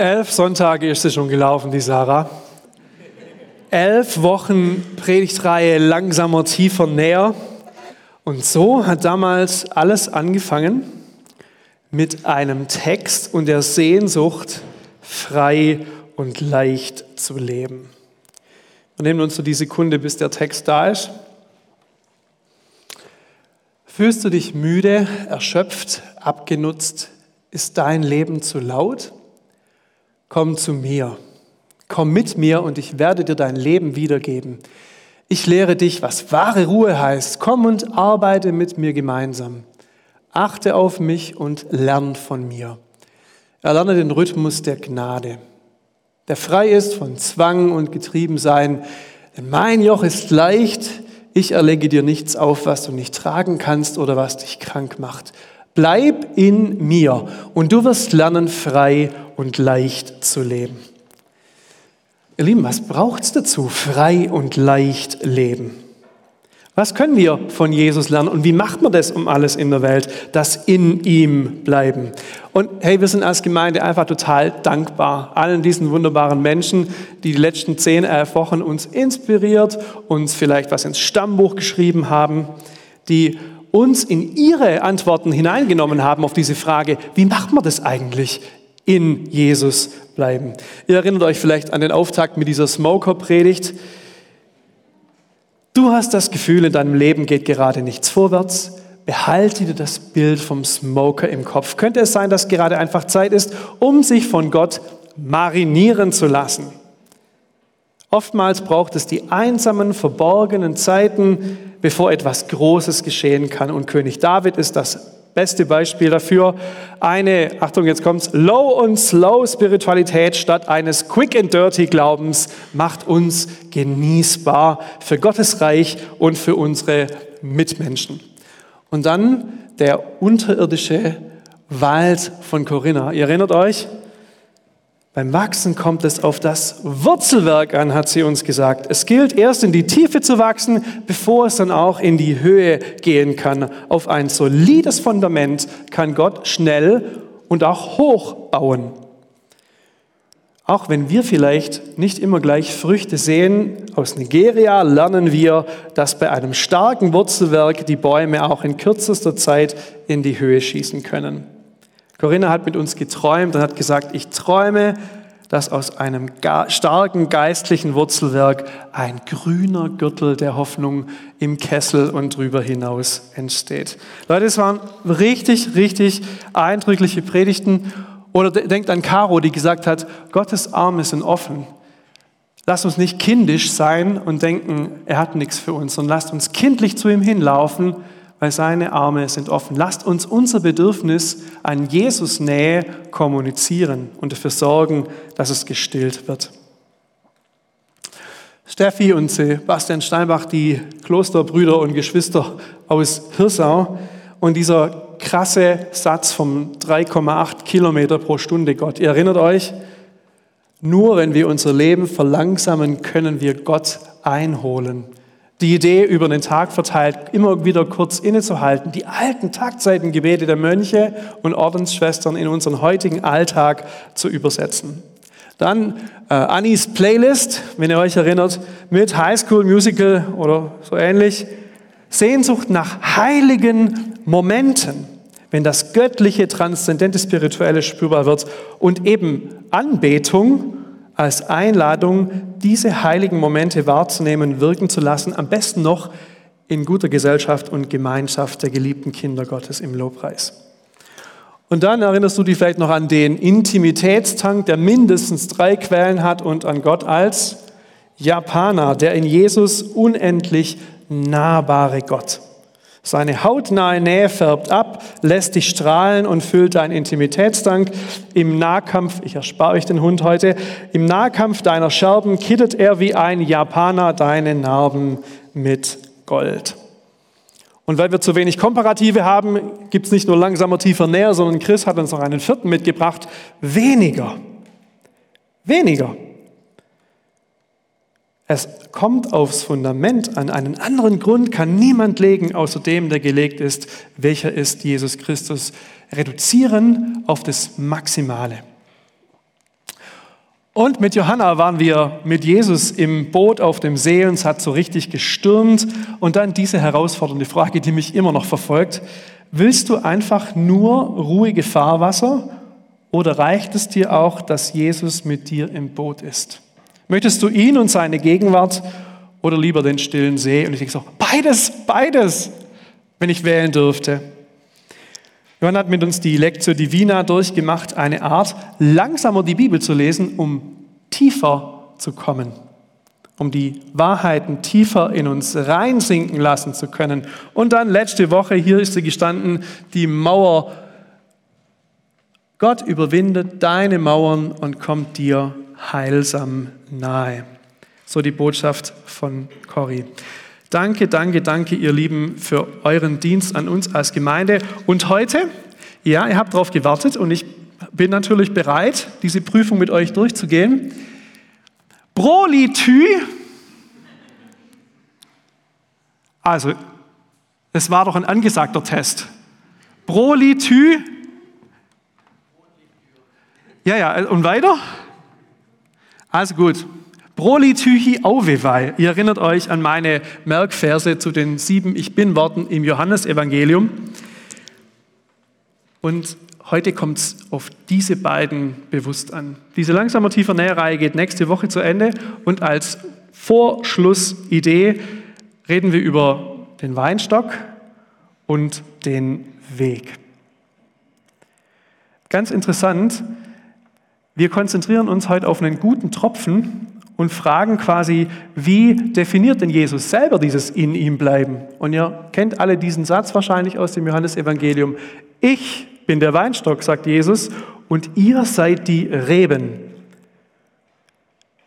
Elf Sonntage ist sie schon gelaufen, die Sarah. Elf Wochen Predigtreihe langsamer, tiefer, näher. Und so hat damals alles angefangen mit einem Text und der Sehnsucht, frei und leicht zu leben. Wir nehmen uns so die Sekunde, bis der Text da ist. Fühlst du dich müde, erschöpft, abgenutzt? Ist dein Leben zu laut? Komm zu mir, komm mit mir und ich werde dir dein Leben wiedergeben. Ich lehre dich, was wahre Ruhe heißt. Komm und arbeite mit mir gemeinsam. Achte auf mich und lern von mir. Erlerne den Rhythmus der Gnade, der frei ist von Zwang und Getriebensein. Denn mein Joch ist leicht, ich erlege dir nichts auf, was du nicht tragen kannst oder was dich krank macht. Bleib in mir und du wirst lernen, frei und leicht zu leben. Ihr Lieben, was braucht es dazu, frei und leicht leben? Was können wir von Jesus lernen und wie macht man das um alles in der Welt, das in ihm bleiben? Und hey, wir sind als Gemeinde einfach total dankbar allen diesen wunderbaren Menschen, die die letzten zehn, elf Wochen uns inspiriert, uns vielleicht was ins Stammbuch geschrieben haben, die uns in ihre Antworten hineingenommen haben auf diese Frage, wie macht man das eigentlich in Jesus bleiben? Ihr erinnert euch vielleicht an den Auftakt mit dieser Smoker-Predigt. Du hast das Gefühl, in deinem Leben geht gerade nichts vorwärts. Behalte dir das Bild vom Smoker im Kopf. Könnte es sein, dass gerade einfach Zeit ist, um sich von Gott marinieren zu lassen? Oftmals braucht es die einsamen, verborgenen Zeiten, bevor etwas Großes geschehen kann. Und König David ist das beste Beispiel dafür. Eine, Achtung, jetzt kommt's, Low und Slow Spiritualität statt eines Quick and Dirty Glaubens macht uns genießbar für Gottes Reich und für unsere Mitmenschen. Und dann der unterirdische Wald von Corinna. Ihr erinnert euch? Beim Wachsen kommt es auf das Wurzelwerk an, hat sie uns gesagt. Es gilt erst in die Tiefe zu wachsen, bevor es dann auch in die Höhe gehen kann. Auf ein solides Fundament kann Gott schnell und auch hoch bauen. Auch wenn wir vielleicht nicht immer gleich Früchte sehen, aus Nigeria lernen wir, dass bei einem starken Wurzelwerk die Bäume auch in kürzester Zeit in die Höhe schießen können. Corinna hat mit uns geträumt und hat gesagt, ich träume, dass aus einem starken geistlichen Wurzelwerk ein grüner Gürtel der Hoffnung im Kessel und drüber hinaus entsteht. Leute, es waren richtig, richtig eindrückliche Predigten. Oder denkt an Caro, die gesagt hat, Gottes Arme sind offen. Lasst uns nicht kindisch sein und denken, er hat nichts für uns, sondern lasst uns kindlich zu ihm hinlaufen weil seine Arme sind offen. Lasst uns unser Bedürfnis an Jesus Nähe kommunizieren und dafür sorgen, dass es gestillt wird. Steffi und Sebastian Steinbach, die Klosterbrüder und Geschwister aus Hirsau und dieser krasse Satz vom 3,8 Kilometer pro Stunde Gott. Ihr erinnert euch, nur wenn wir unser Leben verlangsamen, können wir Gott einholen. Die Idee, über den Tag verteilt, immer wieder kurz innezuhalten, die alten Taktzeitengebete der Mönche und Ordensschwestern in unseren heutigen Alltag zu übersetzen. Dann äh, Annis Playlist, wenn ihr euch erinnert, mit High School Musical oder so ähnlich. Sehnsucht nach heiligen Momenten, wenn das göttliche, transzendente, spirituelle spürbar wird und eben Anbetung als Einladung, diese heiligen Momente wahrzunehmen, wirken zu lassen, am besten noch in guter Gesellschaft und Gemeinschaft der geliebten Kinder Gottes im Lobpreis. Und dann erinnerst du dich vielleicht noch an den Intimitätstank, der mindestens drei Quellen hat und an Gott als Japaner, der in Jesus unendlich nahbare Gott. Seine hautnahe Nähe färbt ab, lässt dich strahlen und füllt deinen Intimitätstank. Im Nahkampf, ich erspare euch den Hund heute, im Nahkampf deiner Scherben kittet er wie ein Japaner deine Narben mit Gold. Und weil wir zu wenig Komparative haben, gibt es nicht nur langsamer, tiefer, näher, sondern Chris hat uns noch einen vierten mitgebracht. Weniger. Weniger. Es kommt aufs Fundament an. Einen anderen Grund kann niemand legen, außer dem, der gelegt ist, welcher ist Jesus Christus. Reduzieren auf das Maximale. Und mit Johanna waren wir mit Jesus im Boot auf dem See und es hat so richtig gestürmt. Und dann diese herausfordernde Frage, die mich immer noch verfolgt. Willst du einfach nur ruhige Fahrwasser oder reicht es dir auch, dass Jesus mit dir im Boot ist? Möchtest du ihn und seine Gegenwart oder lieber den stillen See? Und ich denke so, beides, beides, wenn ich wählen dürfte. Johann hat mit uns die Lectio Divina durchgemacht, eine Art, langsamer die Bibel zu lesen, um tiefer zu kommen, um die Wahrheiten tiefer in uns reinsinken lassen zu können. Und dann letzte Woche, hier ist sie gestanden, die Mauer. Gott überwindet deine Mauern und kommt dir heilsam nahe. So die Botschaft von Corrie. Danke, danke, danke, ihr Lieben, für euren Dienst an uns als Gemeinde. Und heute, ja, ihr habt darauf gewartet und ich bin natürlich bereit, diese Prüfung mit euch durchzugehen. Brolitü, also, es war doch ein angesagter Test. Brolitü, ja, ja, und weiter? Also gut. Prolithychi Auvevai. Ihr erinnert euch an meine Merkverse zu den sieben Ich Bin-Worten im Johannesevangelium. Und heute kommt es auf diese beiden bewusst an. Diese langsamer tiefer Näherreihe geht nächste Woche zu Ende und als Vorschlussidee reden wir über den Weinstock und den Weg. Ganz interessant, wir konzentrieren uns heute auf einen guten Tropfen und fragen quasi, wie definiert denn Jesus selber dieses in ihm bleiben? Und ihr kennt alle diesen Satz wahrscheinlich aus dem Johannesevangelium. Ich bin der Weinstock, sagt Jesus, und ihr seid die Reben.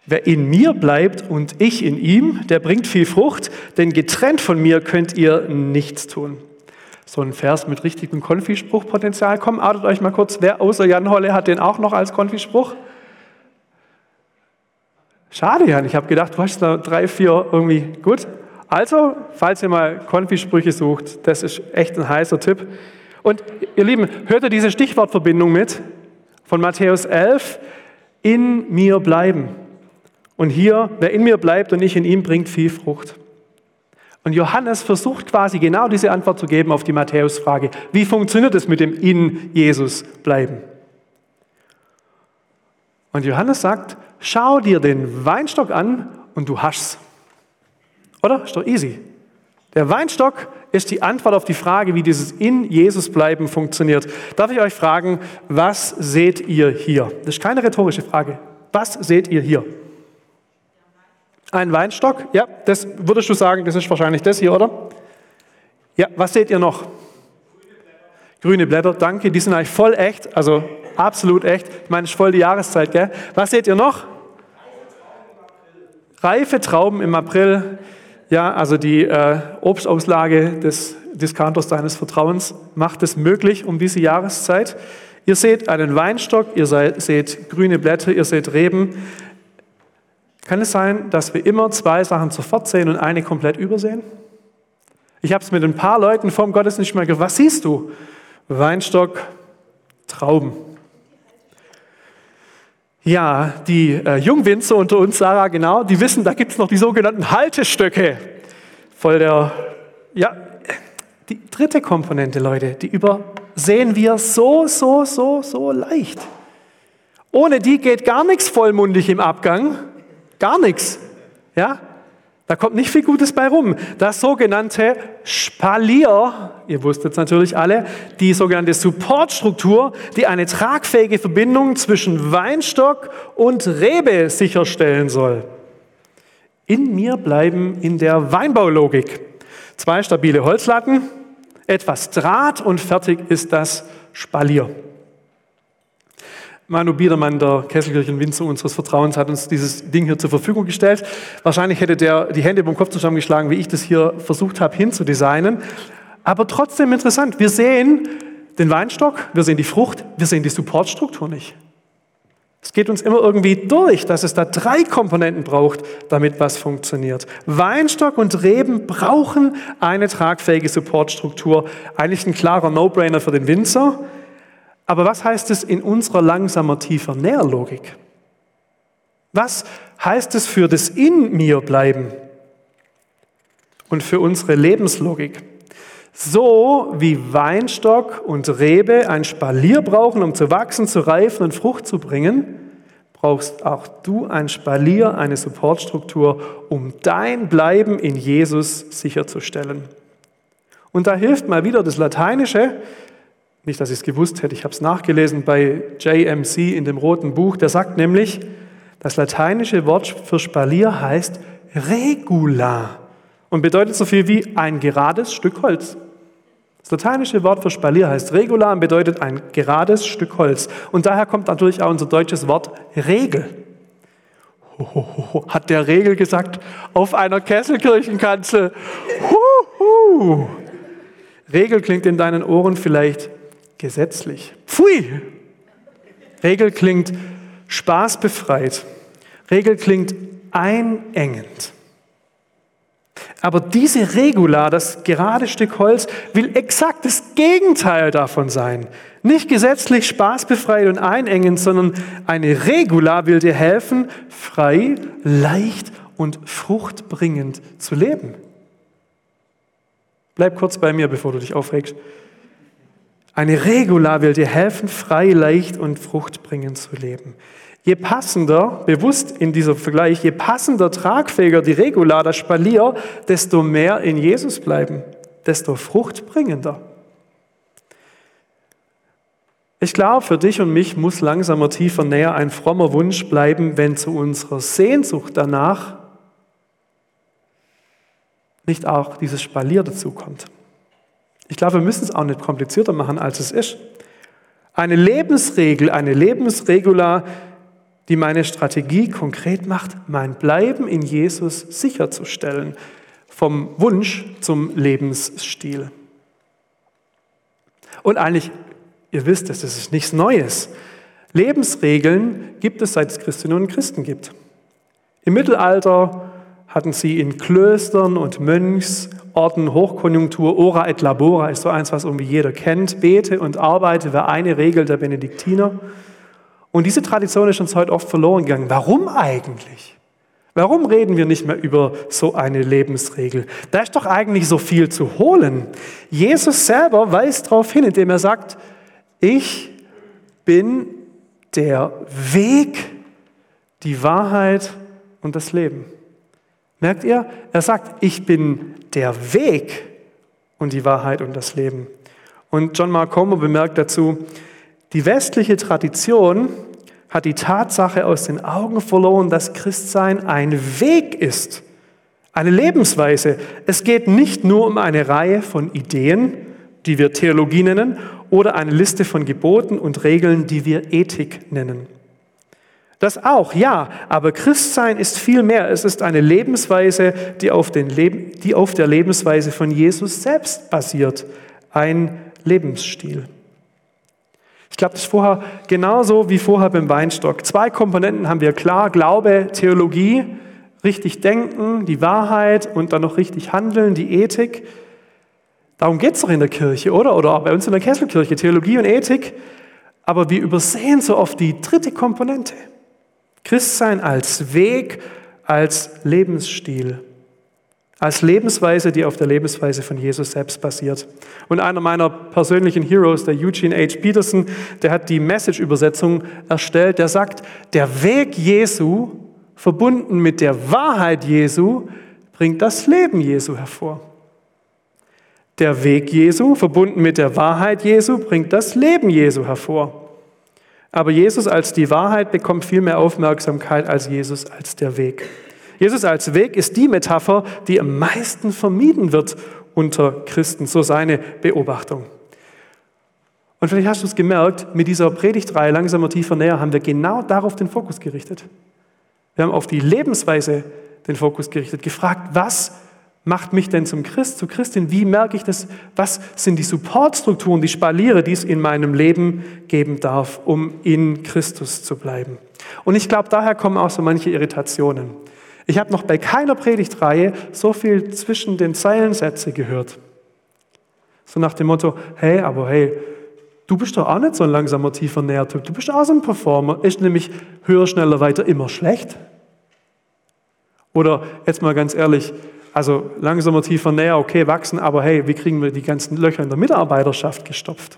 Wer in mir bleibt und ich in ihm, der bringt viel Frucht, denn getrennt von mir könnt ihr nichts tun. So ein Vers mit richtigem Konfispruchpotenzial. Komm, outet euch mal kurz, wer außer Jan Holle hat den auch noch als Konfispruch? Schade, Jan. Ich habe gedacht, du hast da drei, vier irgendwie. Gut. Also, falls ihr mal Konfisprüche sucht, das ist echt ein heißer Tipp. Und ihr Lieben, hört ihr diese Stichwortverbindung mit? Von Matthäus 11. In mir bleiben. Und hier, wer in mir bleibt und ich in ihm, bringt viel Frucht. Und Johannes versucht quasi genau diese Antwort zu geben auf die Matthäus-Frage. Wie funktioniert es mit dem in Jesus bleiben? Und Johannes sagt, schau dir den Weinstock an und du hasch's. Oder? Ist doch easy. Der Weinstock ist die Antwort auf die Frage, wie dieses in Jesus bleiben funktioniert. Darf ich euch fragen, was seht ihr hier? Das ist keine rhetorische Frage. Was seht ihr hier? Ein Weinstock? Ja, das würdest du sagen, das ist wahrscheinlich das hier, oder? Ja, was seht ihr noch? Grüne Blätter, danke, die sind eigentlich voll echt, also absolut echt. Ich meine, es ist voll die Jahreszeit, gell? Was seht ihr noch? Reife Trauben im April. Ja, also die äh, Obstauslage des Discounters deines Vertrauens macht es möglich um diese Jahreszeit. Ihr seht einen Weinstock, ihr seht grüne Blätter, ihr seht Reben. Kann es sein, dass wir immer zwei Sachen sofort sehen und eine komplett übersehen? Ich habe es mit ein paar Leuten vom Gottesdienst mal gefragt, was siehst du? Weinstock, Trauben. Ja, die äh, Jungwinzer unter uns, Sarah, genau, die wissen, da gibt es noch die sogenannten Haltestöcke. Voll der, ja, die dritte Komponente, Leute, die übersehen wir so, so, so, so leicht. Ohne die geht gar nichts vollmundig im Abgang. Gar nichts. Ja? Da kommt nicht viel Gutes bei rum. Das sogenannte Spalier, ihr wusstet es natürlich alle, die sogenannte Supportstruktur, die eine tragfähige Verbindung zwischen Weinstock und Rebe sicherstellen soll. In mir bleiben in der Weinbaulogik zwei stabile Holzlatten, etwas Draht und fertig ist das Spalier. Manu Biedermann, der Kesselkirchenwinzer unseres Vertrauens, hat uns dieses Ding hier zur Verfügung gestellt. Wahrscheinlich hätte der die Hände beim Kopf zusammengeschlagen, wie ich das hier versucht habe hinzudesignen. Aber trotzdem interessant. Wir sehen den Weinstock, wir sehen die Frucht, wir sehen die Supportstruktur nicht. Es geht uns immer irgendwie durch, dass es da drei Komponenten braucht, damit was funktioniert. Weinstock und Reben brauchen eine tragfähige Supportstruktur. Eigentlich ein klarer No-Brainer für den Winzer. Aber was heißt es in unserer langsamer, tiefer Nährlogik? Was heißt es für das In mir bleiben und für unsere Lebenslogik? So wie Weinstock und Rebe ein Spalier brauchen, um zu wachsen, zu reifen und Frucht zu bringen, brauchst auch du ein Spalier, eine Supportstruktur, um dein Bleiben in Jesus sicherzustellen. Und da hilft mal wieder das Lateinische, nicht, dass ich es gewusst hätte, ich habe es nachgelesen bei JMC in dem roten Buch, der sagt nämlich, das lateinische Wort für Spalier heißt regula und bedeutet so viel wie ein gerades Stück Holz. Das lateinische Wort für Spalier heißt regula und bedeutet ein gerades Stück Holz. Und daher kommt natürlich auch unser deutsches Wort Regel. hat der Regel gesagt, auf einer Kesselkirchenkanzel. Huhu. Regel klingt in deinen Ohren vielleicht gesetzlich. Pfui! Regel klingt spaßbefreit. Regel klingt einengend. Aber diese Regula, das gerade Stück Holz, will exakt das Gegenteil davon sein. Nicht gesetzlich spaßbefreit und einengend, sondern eine Regula will dir helfen, frei, leicht und fruchtbringend zu leben. Bleib kurz bei mir, bevor du dich aufregst. Eine Regula will dir helfen, frei, leicht und fruchtbringend zu leben. Je passender, bewusst in dieser Vergleich, je passender, tragfähiger die Regula, das Spalier, desto mehr in Jesus bleiben, desto fruchtbringender. Ich glaube, für dich und mich muss langsamer, tiefer, näher ein frommer Wunsch bleiben, wenn zu unserer Sehnsucht danach nicht auch dieses Spalier dazukommt. Ich glaube, wir müssen es auch nicht komplizierter machen, als es ist. Eine Lebensregel, eine Lebensregula, die meine Strategie konkret macht, mein Bleiben in Jesus sicherzustellen, vom Wunsch zum Lebensstil. Und eigentlich, ihr wisst es, das ist nichts Neues. Lebensregeln gibt es, seit es Christinnen und Christen gibt. Im Mittelalter hatten sie in Klöstern und Mönchsorten Hochkonjunktur, ora et labora ist so eins, was irgendwie jeder kennt. Bete und arbeite war eine Regel der Benediktiner. Und diese Tradition ist uns heute oft verloren gegangen. Warum eigentlich? Warum reden wir nicht mehr über so eine Lebensregel? Da ist doch eigentlich so viel zu holen. Jesus selber weist darauf hin, indem er sagt, ich bin der Weg, die Wahrheit und das Leben. Merkt ihr? Er sagt, ich bin der Weg und die Wahrheit und das Leben. Und John Mark Comer bemerkt dazu, die westliche Tradition hat die Tatsache aus den Augen verloren, dass Christsein ein Weg ist, eine Lebensweise. Es geht nicht nur um eine Reihe von Ideen, die wir Theologie nennen, oder eine Liste von Geboten und Regeln, die wir Ethik nennen. Das auch, ja, aber Christsein ist viel mehr. Es ist eine Lebensweise, die auf, Leben, die auf der Lebensweise von Jesus selbst basiert. Ein Lebensstil. Ich glaube, das ist vorher genauso wie vorher beim Weinstock. Zwei Komponenten haben wir klar. Glaube, Theologie, richtig denken, die Wahrheit und dann noch richtig handeln, die Ethik. Darum geht es doch in der Kirche, oder? Oder auch bei uns in der Kesselkirche, Theologie und Ethik. Aber wir übersehen so oft die dritte Komponente. Christsein als Weg, als Lebensstil, als Lebensweise, die auf der Lebensweise von Jesus selbst basiert. Und einer meiner persönlichen Heroes, der Eugene H. Peterson, der hat die Message-Übersetzung erstellt, der sagt, der Weg Jesu verbunden mit der Wahrheit Jesu bringt das Leben Jesu hervor. Der Weg Jesu verbunden mit der Wahrheit Jesu bringt das Leben Jesu hervor. Aber Jesus als die Wahrheit bekommt viel mehr Aufmerksamkeit als Jesus als der Weg. Jesus als Weg ist die Metapher, die am meisten vermieden wird unter Christen, so seine Beobachtung. Und vielleicht hast du es gemerkt, mit dieser Predigtreihe langsamer, tiefer, näher haben wir genau darauf den Fokus gerichtet. Wir haben auf die Lebensweise den Fokus gerichtet, gefragt, was macht mich denn zum Christ, zur Christin? Wie merke ich das? Was sind die Supportstrukturen, die Spaliere, die es in meinem Leben geben darf, um in Christus zu bleiben? Und ich glaube, daher kommen auch so manche Irritationen. Ich habe noch bei keiner Predigtreihe so viel zwischen den Zeilensätze gehört. So nach dem Motto, hey, aber hey, du bist doch auch nicht so ein langsamer, tiefer Nährtyp. Du bist auch so ein Performer. Ist nämlich höher, schneller, weiter immer schlecht? Oder jetzt mal ganz ehrlich, also langsamer, tiefer, näher, okay, wachsen, aber hey, wie kriegen wir die ganzen Löcher in der Mitarbeiterschaft gestopft?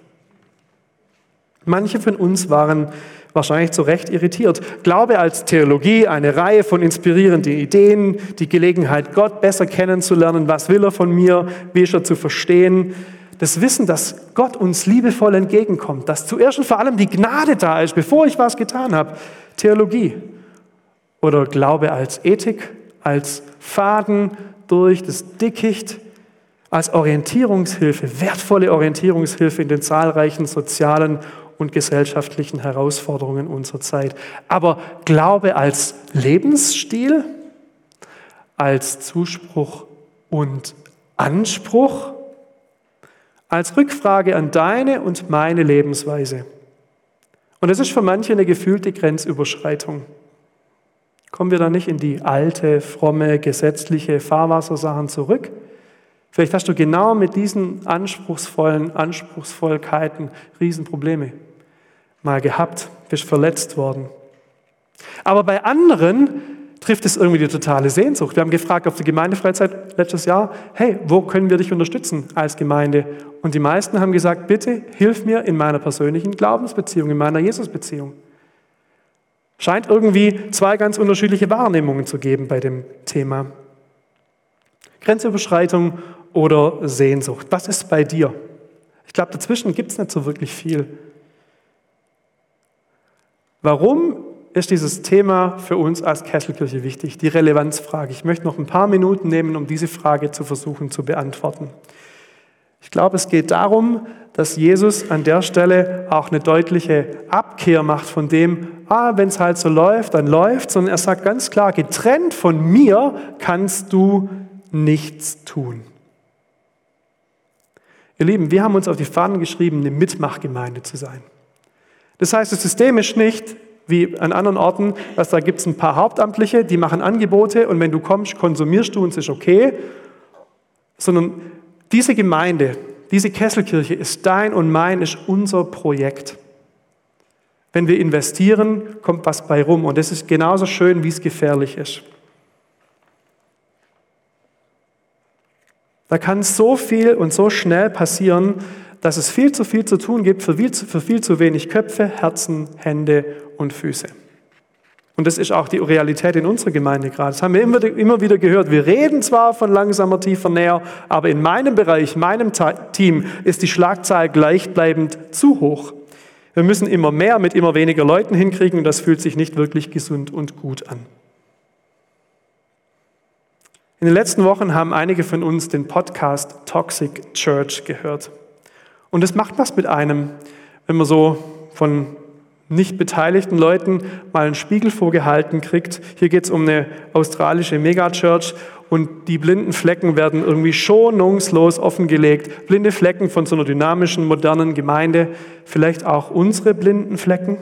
Manche von uns waren wahrscheinlich zu Recht irritiert. Glaube als Theologie, eine Reihe von inspirierenden Ideen, die Gelegenheit, Gott besser kennenzulernen, was will er von mir, wie ist er zu verstehen. Das Wissen, dass Gott uns liebevoll entgegenkommt, dass zuerst und vor allem die Gnade da ist, bevor ich was getan habe. Theologie. Oder Glaube als Ethik, als Faden durch das Dickicht, als Orientierungshilfe, wertvolle Orientierungshilfe in den zahlreichen sozialen und gesellschaftlichen Herausforderungen unserer Zeit. Aber Glaube als Lebensstil, als Zuspruch und Anspruch, als Rückfrage an deine und meine Lebensweise. Und es ist für manche eine gefühlte Grenzüberschreitung. Kommen wir da nicht in die alte, fromme, gesetzliche Fahrwassersachen zurück? Vielleicht hast du genau mit diesen anspruchsvollen Anspruchsvollkeiten Riesenprobleme mal gehabt, bist verletzt worden. Aber bei anderen trifft es irgendwie die totale Sehnsucht. Wir haben gefragt auf der Gemeindefreizeit letztes Jahr, hey, wo können wir dich unterstützen als Gemeinde? Und die meisten haben gesagt, bitte hilf mir in meiner persönlichen Glaubensbeziehung, in meiner Jesusbeziehung. Scheint irgendwie zwei ganz unterschiedliche Wahrnehmungen zu geben bei dem Thema. Grenzüberschreitung oder Sehnsucht. Was ist bei dir? Ich glaube, dazwischen gibt es nicht so wirklich viel. Warum ist dieses Thema für uns als Kesselkirche wichtig? Die Relevanzfrage. Ich möchte noch ein paar Minuten nehmen, um diese Frage zu versuchen zu beantworten. Ich glaube, es geht darum, dass Jesus an der Stelle auch eine deutliche Abkehr macht von dem, ah, wenn es halt so läuft, dann läuft, sondern er sagt ganz klar, getrennt von mir kannst du nichts tun. Ihr Lieben, wir haben uns auf die Fahnen geschrieben, eine Mitmachgemeinde zu sein. Das heißt, System ist nicht wie an anderen Orten, dass da gibt es ein paar Hauptamtliche, die machen Angebote und wenn du kommst, konsumierst du und es ist okay, sondern diese Gemeinde, diese Kesselkirche ist dein und mein, ist unser Projekt. Wenn wir investieren, kommt was bei rum und das ist genauso schön, wie es gefährlich ist. Da kann so viel und so schnell passieren, dass es viel zu viel zu tun gibt für viel, zu, für viel zu wenig Köpfe, Herzen, Hände und Füße. Und das ist auch die Realität in unserer Gemeinde gerade. Das haben wir immer, immer wieder gehört. Wir reden zwar von langsamer, tiefer, näher, aber in meinem Bereich, meinem Team ist die Schlagzahl gleichbleibend zu hoch. Wir müssen immer mehr mit immer weniger Leuten hinkriegen und das fühlt sich nicht wirklich gesund und gut an. In den letzten Wochen haben einige von uns den Podcast Toxic Church gehört. Und es macht was mit einem, wenn man so von nicht beteiligten Leuten mal einen Spiegel vorgehalten kriegt. Hier geht es um eine australische Megachurch und die blinden Flecken werden irgendwie schonungslos offengelegt. Blinde Flecken von so einer dynamischen, modernen Gemeinde, vielleicht auch unsere blinden Flecken.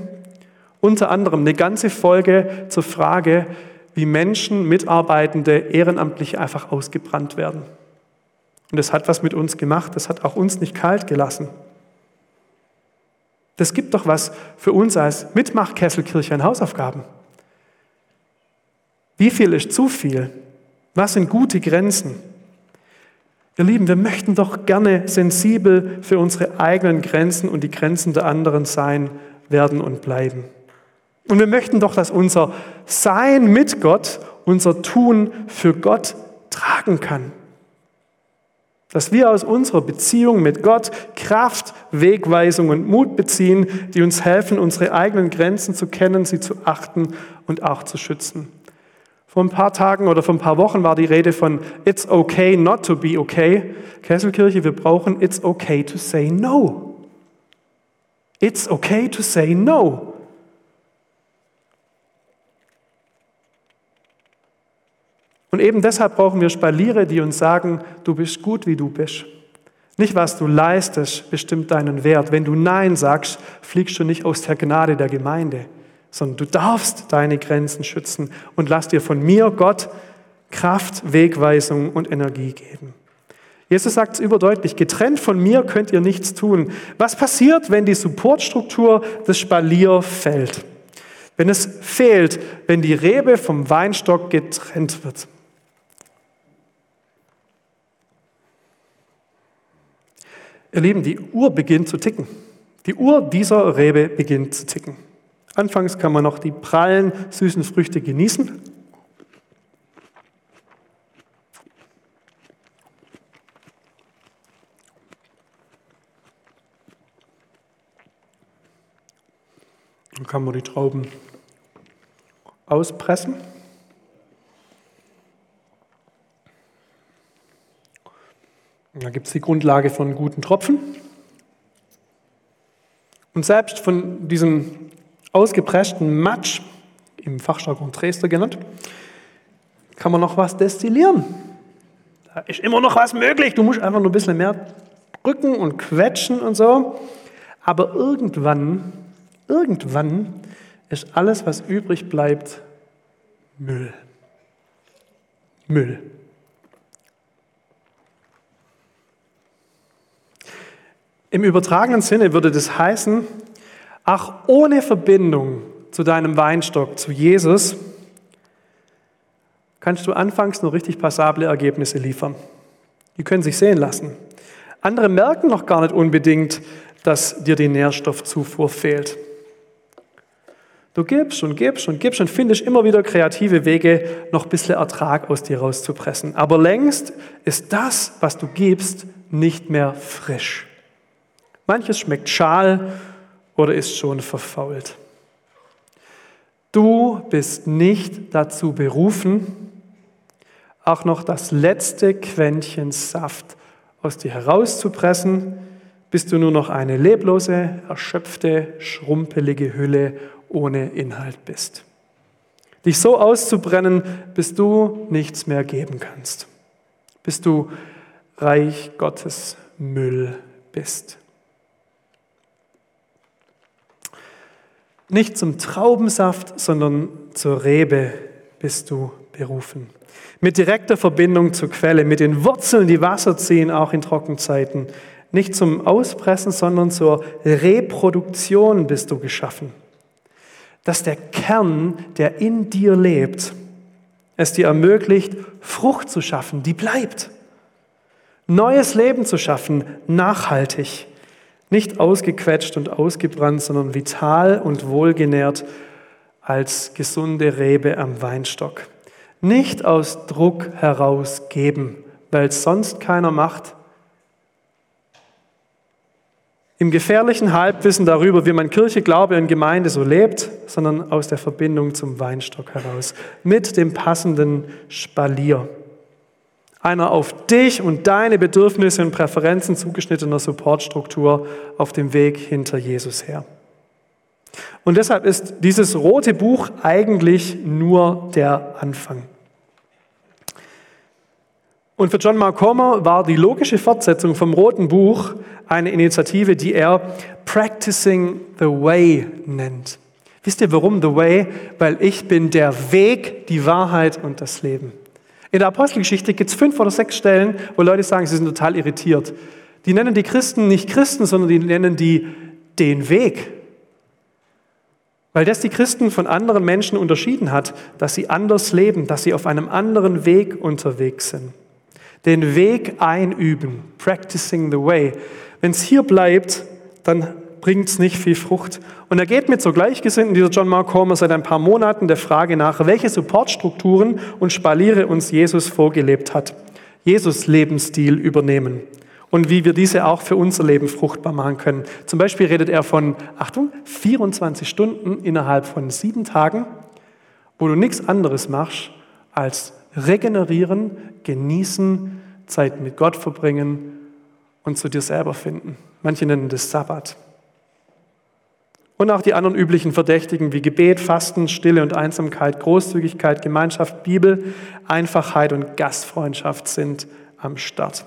Unter anderem eine ganze Folge zur Frage, wie Menschen, Mitarbeitende, Ehrenamtliche einfach ausgebrannt werden. Und das hat was mit uns gemacht, das hat auch uns nicht kalt gelassen. Das gibt doch was für uns als Mitmachkesselkirche an Hausaufgaben. Wie viel ist zu viel? Was sind gute Grenzen? Ihr Lieben, wir möchten doch gerne sensibel für unsere eigenen Grenzen und die Grenzen der anderen sein, werden und bleiben. Und wir möchten doch, dass unser Sein mit Gott, unser Tun für Gott tragen kann. Dass wir aus unserer Beziehung mit Gott Kraft, Wegweisung und Mut beziehen, die uns helfen, unsere eigenen Grenzen zu kennen, sie zu achten und auch zu schützen. Vor ein paar Tagen oder vor ein paar Wochen war die Rede von It's okay not to be okay. Kesselkirche, wir brauchen It's okay to say no. It's okay to say no. Und eben deshalb brauchen wir Spaliere, die uns sagen, du bist gut, wie du bist. Nicht, was du leistest, bestimmt deinen Wert. Wenn du Nein sagst, fliegst du nicht aus der Gnade der Gemeinde, sondern du darfst deine Grenzen schützen und lass dir von mir, Gott, Kraft, Wegweisung und Energie geben. Jesus sagt es überdeutlich, getrennt von mir könnt ihr nichts tun. Was passiert, wenn die Supportstruktur des Spalier fällt? Wenn es fehlt, wenn die Rebe vom Weinstock getrennt wird? Ihr Lieben, die Uhr beginnt zu ticken. Die Uhr dieser Rebe beginnt zu ticken. Anfangs kann man noch die prallen, süßen Früchte genießen. Dann kann man die Trauben auspressen. Da gibt es die Grundlage von guten Tropfen. Und selbst von diesem ausgepressten Matsch, im Fachjargon Dresder genannt, kann man noch was destillieren. Da ist immer noch was möglich. Du musst einfach nur ein bisschen mehr drücken und quetschen und so. Aber irgendwann, irgendwann ist alles, was übrig bleibt, Müll. Müll. Im übertragenen Sinne würde das heißen, ach, ohne Verbindung zu deinem Weinstock, zu Jesus, kannst du anfangs nur richtig passable Ergebnisse liefern. Die können sich sehen lassen. Andere merken noch gar nicht unbedingt, dass dir die Nährstoffzufuhr fehlt. Du gibst und gibst und gibst und findest immer wieder kreative Wege, noch ein bisschen Ertrag aus dir rauszupressen. Aber längst ist das, was du gibst, nicht mehr frisch. Manches schmeckt schal oder ist schon verfault. Du bist nicht dazu berufen, auch noch das letzte Quäntchen Saft aus dir herauszupressen, bis du nur noch eine leblose, erschöpfte, schrumpelige Hülle ohne Inhalt bist. Dich so auszubrennen, bis du nichts mehr geben kannst, bis du Reich Gottes Müll bist. Nicht zum Traubensaft, sondern zur Rebe bist du berufen. Mit direkter Verbindung zur Quelle, mit den Wurzeln, die Wasser ziehen, auch in Trockenzeiten. Nicht zum Auspressen, sondern zur Reproduktion bist du geschaffen. Dass der Kern, der in dir lebt, es dir ermöglicht, Frucht zu schaffen, die bleibt. Neues Leben zu schaffen, nachhaltig. Nicht ausgequetscht und ausgebrannt, sondern vital und wohlgenährt als gesunde Rebe am Weinstock. Nicht aus Druck herausgeben, weil es sonst keiner macht. Im gefährlichen Halbwissen darüber, wie man Kirche, Glaube und Gemeinde so lebt, sondern aus der Verbindung zum Weinstock heraus, mit dem passenden Spalier einer auf dich und deine Bedürfnisse und Präferenzen zugeschnittener Supportstruktur auf dem Weg hinter Jesus her. Und deshalb ist dieses rote Buch eigentlich nur der Anfang. Und für John Mark Comer war die logische Fortsetzung vom roten Buch eine Initiative, die er Practicing the Way nennt. Wisst ihr warum The Way? Weil ich bin der Weg, die Wahrheit und das Leben. In der Apostelgeschichte gibt es fünf oder sechs Stellen, wo Leute sagen, sie sind total irritiert. Die nennen die Christen nicht Christen, sondern die nennen die den Weg. Weil das die Christen von anderen Menschen unterschieden hat, dass sie anders leben, dass sie auf einem anderen Weg unterwegs sind. Den Weg einüben, practicing the way. Wenn es hier bleibt, dann bringt es nicht viel Frucht. Und er geht mit so Gleichgesinnten, dieser John Mark Homer, seit ein paar Monaten der Frage nach, welche Supportstrukturen und Spaliere uns Jesus vorgelebt hat. Jesus Lebensstil übernehmen und wie wir diese auch für unser Leben fruchtbar machen können. Zum Beispiel redet er von, Achtung, 24 Stunden innerhalb von sieben Tagen, wo du nichts anderes machst als regenerieren, genießen, Zeit mit Gott verbringen und zu dir selber finden. Manche nennen das Sabbat. Und auch die anderen üblichen Verdächtigen wie Gebet, Fasten, Stille und Einsamkeit, Großzügigkeit, Gemeinschaft, Bibel, Einfachheit und Gastfreundschaft sind am Start.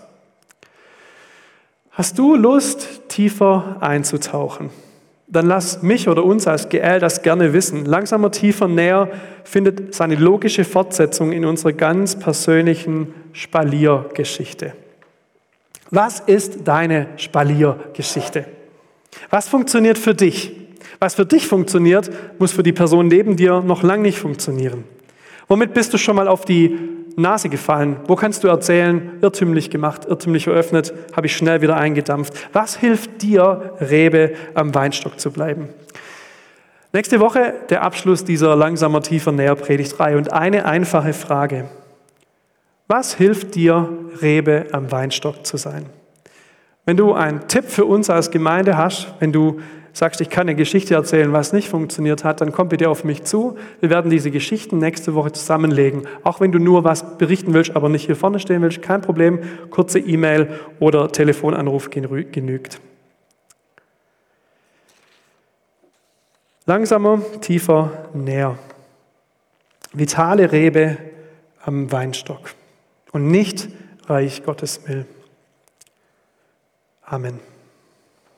Hast du Lust, tiefer einzutauchen? Dann lass mich oder uns als GL das gerne wissen. Langsamer, tiefer, näher findet seine logische Fortsetzung in unserer ganz persönlichen Spaliergeschichte. Was ist deine Spaliergeschichte? Was funktioniert für dich? Was für dich funktioniert, muss für die Person neben dir noch lang nicht funktionieren. Womit bist du schon mal auf die Nase gefallen? Wo kannst du erzählen, irrtümlich gemacht, irrtümlich eröffnet, habe ich schnell wieder eingedampft? Was hilft dir, Rebe am Weinstock zu bleiben? Nächste Woche der Abschluss dieser langsamer, tiefer, näher Predigtreihe und eine einfache Frage. Was hilft dir, Rebe am Weinstock zu sein? Wenn du einen Tipp für uns als Gemeinde hast, wenn du sagst, ich kann eine Geschichte erzählen, was nicht funktioniert hat, dann komm bitte auf mich zu. Wir werden diese Geschichten nächste Woche zusammenlegen. Auch wenn du nur was berichten willst, aber nicht hier vorne stehen willst, kein Problem. Kurze E-Mail oder Telefonanruf genügt. Langsamer, tiefer, näher. Vitale Rebe am Weinstock und nicht Reich Gottes will. Amen.